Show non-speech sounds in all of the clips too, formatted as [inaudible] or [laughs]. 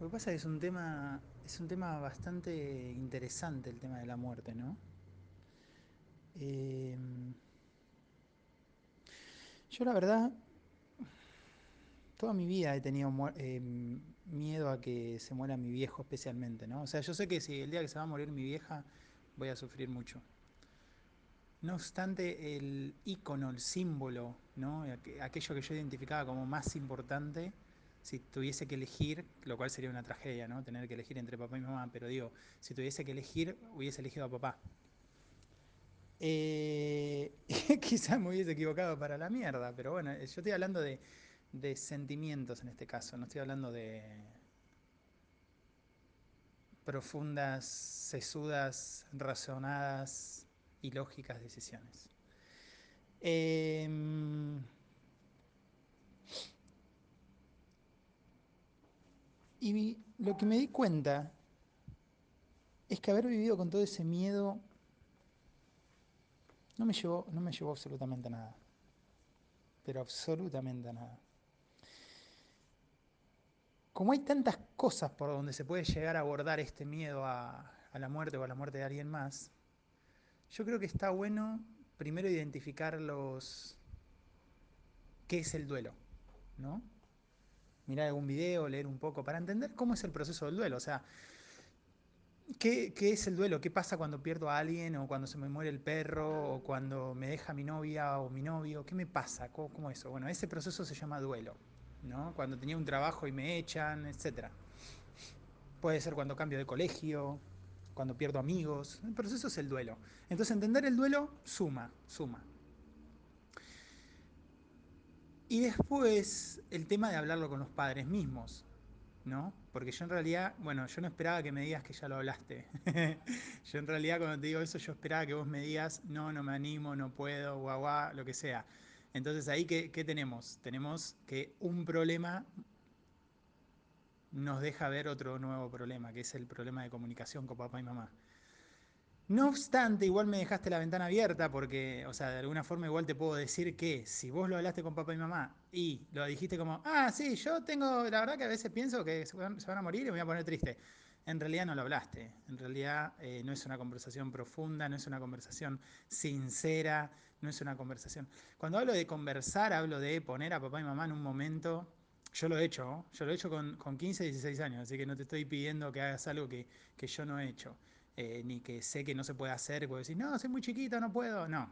Lo que pasa es que es un tema, es un tema bastante interesante el tema de la muerte, ¿no? Eh, yo la verdad, toda mi vida he tenido eh, miedo a que se muera mi viejo especialmente, ¿no? O sea, yo sé que si el día que se va a morir mi vieja voy a sufrir mucho. No obstante, el icono, el símbolo, ¿no? aquello que yo identificaba como más importante, si tuviese que elegir, lo cual sería una tragedia, ¿no? Tener que elegir entre papá y mamá, pero digo, si tuviese que elegir, hubiese elegido a papá. Eh, [laughs] quizás me hubiese equivocado para la mierda, pero bueno, yo estoy hablando de, de sentimientos en este caso, no estoy hablando de profundas, sesudas, razonadas y lógicas decisiones. Eh, y lo que me di cuenta es que haber vivido con todo ese miedo no me llevó, no me llevó absolutamente a nada. Pero absolutamente a nada. Como hay tantas cosas por donde se puede llegar a abordar este miedo a, a la muerte o a la muerte de alguien más, yo creo que está bueno primero identificar los qué es el duelo, ¿no? Mirar algún video, leer un poco, para entender cómo es el proceso del duelo. O sea, ¿qué, ¿qué, es el duelo? ¿Qué pasa cuando pierdo a alguien o cuando se me muere el perro o cuando me deja mi novia o mi novio? ¿Qué me pasa? ¿Cómo, cómo eso? Bueno, ese proceso se llama duelo, ¿no? Cuando tenía un trabajo y me echan, etc. Puede ser cuando cambio de colegio, cuando pierdo amigos. El proceso es el duelo. Entonces entender el duelo suma, suma. Y después el tema de hablarlo con los padres mismos, ¿no? Porque yo en realidad, bueno, yo no esperaba que me digas que ya lo hablaste. [laughs] yo en realidad cuando te digo eso, yo esperaba que vos me digas, no, no me animo, no puedo, guau, guau, lo que sea. Entonces ahí, ¿qué, ¿qué, tenemos? Tenemos que un problema nos deja ver otro nuevo problema, que es el problema de comunicación con papá y mamá. No obstante, igual me dejaste la ventana abierta porque, o sea, de alguna forma igual te puedo decir que si vos lo hablaste con papá y mamá y lo dijiste como, ah, sí, yo tengo, la verdad que a veces pienso que se van, a morir y me voy a poner triste. En realidad no lo hablaste, en realidad eh, no es una conversación profunda, no es una conversación sincera, no es una conversación... Cuando hablo de conversar, hablo de poner a papá y mamá en un momento yo lo he hecho, yo lo he hecho con, con 15, 16 años, así que no te estoy pidiendo que hagas algo que, que yo no he hecho, eh, ni que sé que no se puede hacer, puedo decir, no, soy muy chiquito, no puedo, no.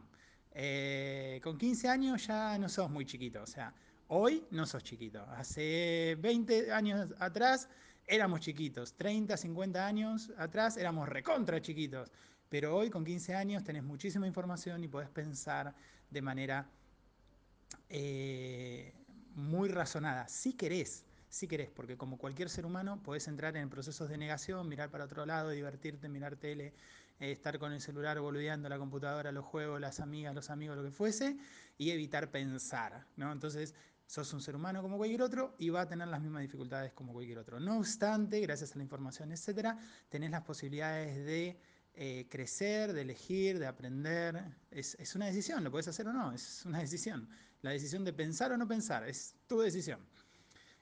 Eh, con 15 años ya no sos muy chiquito, o sea, hoy no sos chiquito. Hace 20 años atrás éramos chiquitos, 30, 50 años atrás éramos recontra chiquitos, pero hoy con 15 años tenés muchísima información y podés pensar de manera... Eh, muy razonada, si querés, si querés, porque como cualquier ser humano podés entrar en procesos de negación, mirar para otro lado, divertirte, mirar tele, eh, estar con el celular boludeando la computadora, los juegos, las amigas, los amigos, lo que fuese, y evitar pensar, ¿no? Entonces, sos un ser humano como cualquier otro y va a tener las mismas dificultades como cualquier otro. No obstante, gracias a la información, etcétera, tenés las posibilidades de eh, crecer, de elegir, de aprender. Es, es, una decisión, lo puedes hacer o no, es una decisión. La decisión de pensar o no pensar, es tu decisión.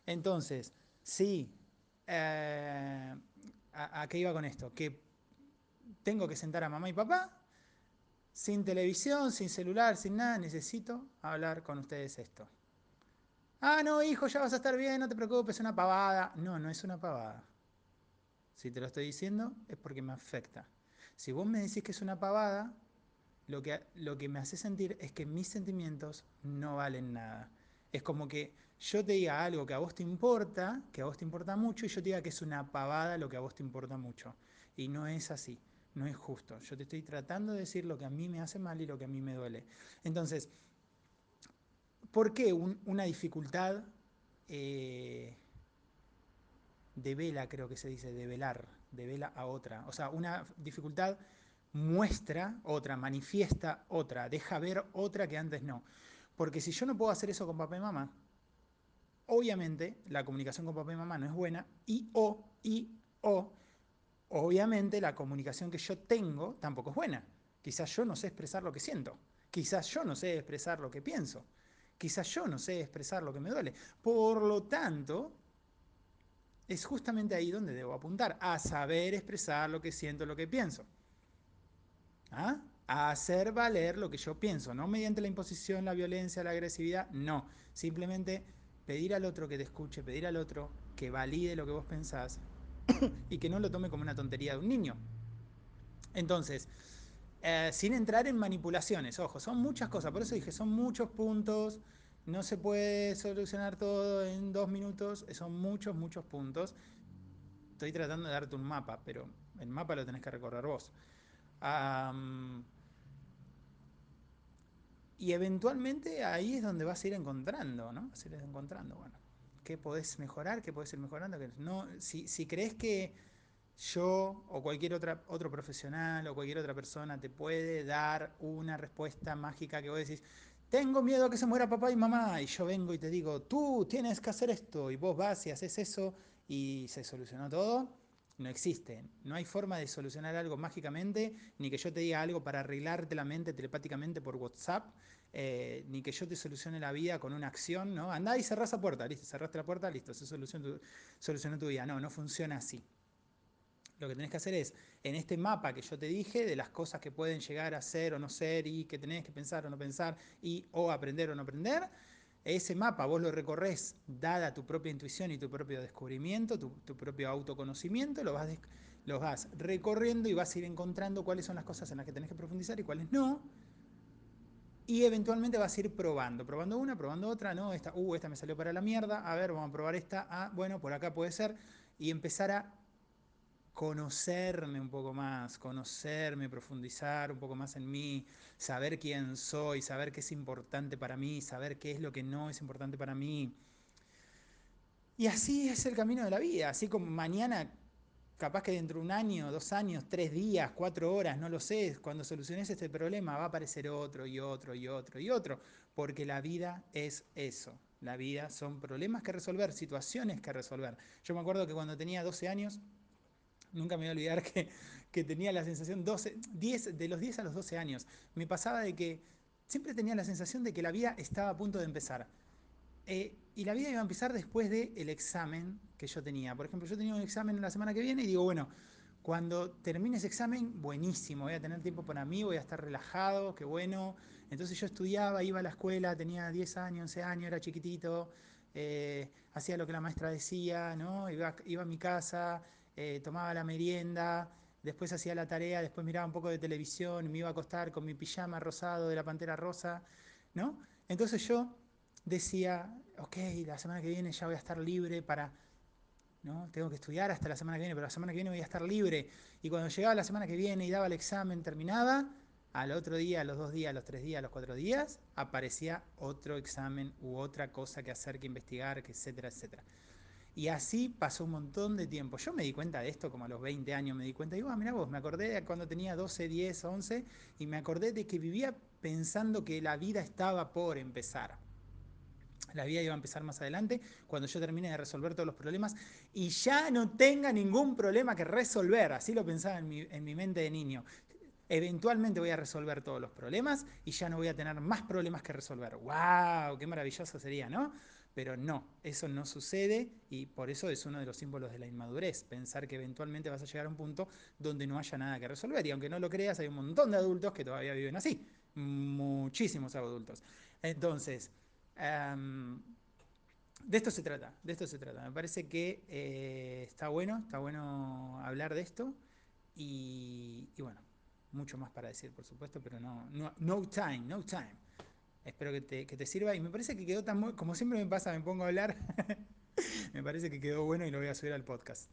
Entonces, sí, eh, ¿a, ¿a qué iba con esto? Que tengo que sentar a mamá y papá, sin televisión, sin celular, sin nada, necesito hablar con ustedes esto. Ah, no, hijo, ya vas a estar bien, no te preocupes, es una pavada. No, no es una pavada. Si te lo estoy diciendo es porque me afecta. Si vos me decís que es una pavada, lo que, lo que me hace sentir es que mis sentimientos no valen nada. Es como que yo te diga algo que a vos te importa, que a vos te importa mucho, y yo te diga que es una pavada lo que a vos te importa mucho. Y no es así, no es justo. Yo te estoy tratando de decir lo que a mí me hace mal y lo que a mí me duele. Entonces, ¿por qué un, una dificultad eh, de vela, creo que se dice, de velar, de vela a otra? O sea, una dificultad muestra otra, manifiesta otra, deja ver otra que antes no. Porque si yo no puedo hacer eso con papá y mamá, obviamente la comunicación con papá y mamá no es buena y o, y o, obviamente la comunicación que yo tengo tampoco es buena. Quizás yo no sé expresar lo que siento, quizás yo no sé expresar lo que pienso, quizás yo no sé expresar lo que me duele. Por lo tanto, es justamente ahí donde debo apuntar, a saber expresar lo que siento, lo que pienso. ¿Ah? A hacer valer lo que yo pienso, no mediante la imposición, la violencia, la agresividad, no. Simplemente pedir al otro que te escuche, pedir al otro que valide lo que vos pensás [coughs] y que no lo tome como una tontería de un niño. Entonces, eh, sin entrar en manipulaciones, ojo, son muchas cosas, por eso dije, son muchos puntos, no se puede solucionar todo en dos minutos, son muchos, muchos puntos. Estoy tratando de darte un mapa, pero el mapa lo tenés que recorrer vos. Y eventualmente ahí es donde vas a ir encontrando, ¿no? Vas a ir encontrando, bueno, qué podés mejorar, qué podés ir mejorando. No, si, si crees que yo o cualquier otra, otro profesional o cualquier otra persona te puede dar una respuesta mágica que vos decís, tengo miedo a que se muera papá y mamá, y yo vengo y te digo, tú tienes que hacer esto, y vos vas y haces eso, y se solucionó todo, no existe. No hay forma de solucionar algo mágicamente, ni que yo te diga algo para arreglarte la mente telepáticamente por WhatsApp, eh, ni que yo te solucione la vida con una acción, ¿no? Andá y cerrás la puerta, listo, cerraste la puerta, listo, se solucionó solucionó tu vida. No, no funciona así. Lo que tenés que hacer es, en este mapa que yo te dije, de las cosas que pueden llegar a ser o no ser y que tenés que pensar o no pensar y o aprender o no aprender, ese mapa vos lo recorres dada tu propia intuición y tu propio descubrimiento, tu, propio autoconocimiento, lo vas, lo vas recorriendo y vas a ir encontrando cuáles son las cosas en las que tenés que profundizar y cuáles no. Y eventualmente vas a ir probando, probando una, probando otra, no, esta, uh, esta me salió para la mierda, a ver, vamos a probar esta, ah, bueno, por acá puede ser, y empezar a conocerme un poco más, conocerme, profundizar un poco más en mí, saber quién soy, saber qué es importante para mí, saber qué es lo que no es importante para mí. Y así es el camino de la vida, así como mañana, capaz que dentro de un año, dos años, tres días, cuatro horas, no lo sé, cuando soluciones este problema va a aparecer otro y otro y otro y otro, porque la vida es eso. La vida son problemas que resolver, situaciones que resolver. Yo me acuerdo que cuando tenía 12 años, nunca me voy a olvidar que, tenía la sensación, 12, 10, de los 10 a los 12 años, me pasaba de que siempre tenía la sensación de que la vida estaba a punto de empezar. Eh, y la vida iba a empezar después del examen que yo tenía. Por ejemplo, yo tenía un examen la semana que viene y digo, bueno, cuando termine ese examen, buenísimo, voy a tener tiempo para mí, voy a estar relajado, qué bueno. Entonces yo estudiaba, iba a la escuela, tenía 10 años, 11 años, era chiquitito, eh, hacía lo que la maestra decía, ¿no? iba, iba a mi casa, eh, tomaba la merienda, después hacía la tarea, después miraba un poco de televisión, me iba a acostar con mi pijama rosado de la pantera rosa, ¿no? Entonces yo decía, ok, la semana que viene ya voy a estar libre para, ¿no? Tengo que estudiar hasta la semana que viene, pero la semana que viene voy a estar libre. Y cuando llegaba la semana que viene y daba el examen, terminaba, al otro día, a los dos días, a los tres días, a los cuatro días, aparecía otro examen u otra cosa que hacer, que investigar, que etcétera, etcétera. Y así pasó un montón de tiempo. Yo me di cuenta de esto como a los 20 años, me di cuenta, digo, ah, mira vos, me acordé de cuando tenía 12, 10, 11, y me acordé de que vivía pensando que la vida estaba por empezar. La vida iba a empezar más adelante, cuando yo termine de resolver todos los problemas y ya no tenga ningún problema que resolver. Así lo pensaba en mi, en mi mente de niño. Eventualmente voy a resolver todos los problemas y ya no voy a tener más problemas que resolver. ¡Wow! ¡Qué maravilloso sería, ¿no? Pero no, eso no sucede y por eso es uno de los símbolos de la inmadurez, pensar que eventualmente vas a llegar a un punto donde no haya nada que resolver. Y aunque no lo creas, hay un montón de adultos que todavía viven así, muchísimos adultos. Entonces, em, de esto se trata, de esto se trata. Me parece que eh, está bueno, está bueno hablar de esto y, bueno, mucho más para decir, por supuesto, pero no, no, no time, no time. Espero que te, sirva. Y me parece que quedó tan como siempre me pasa, me pongo a hablar. [laughs] me parece que quedó bueno y lo voy a subir al podcast.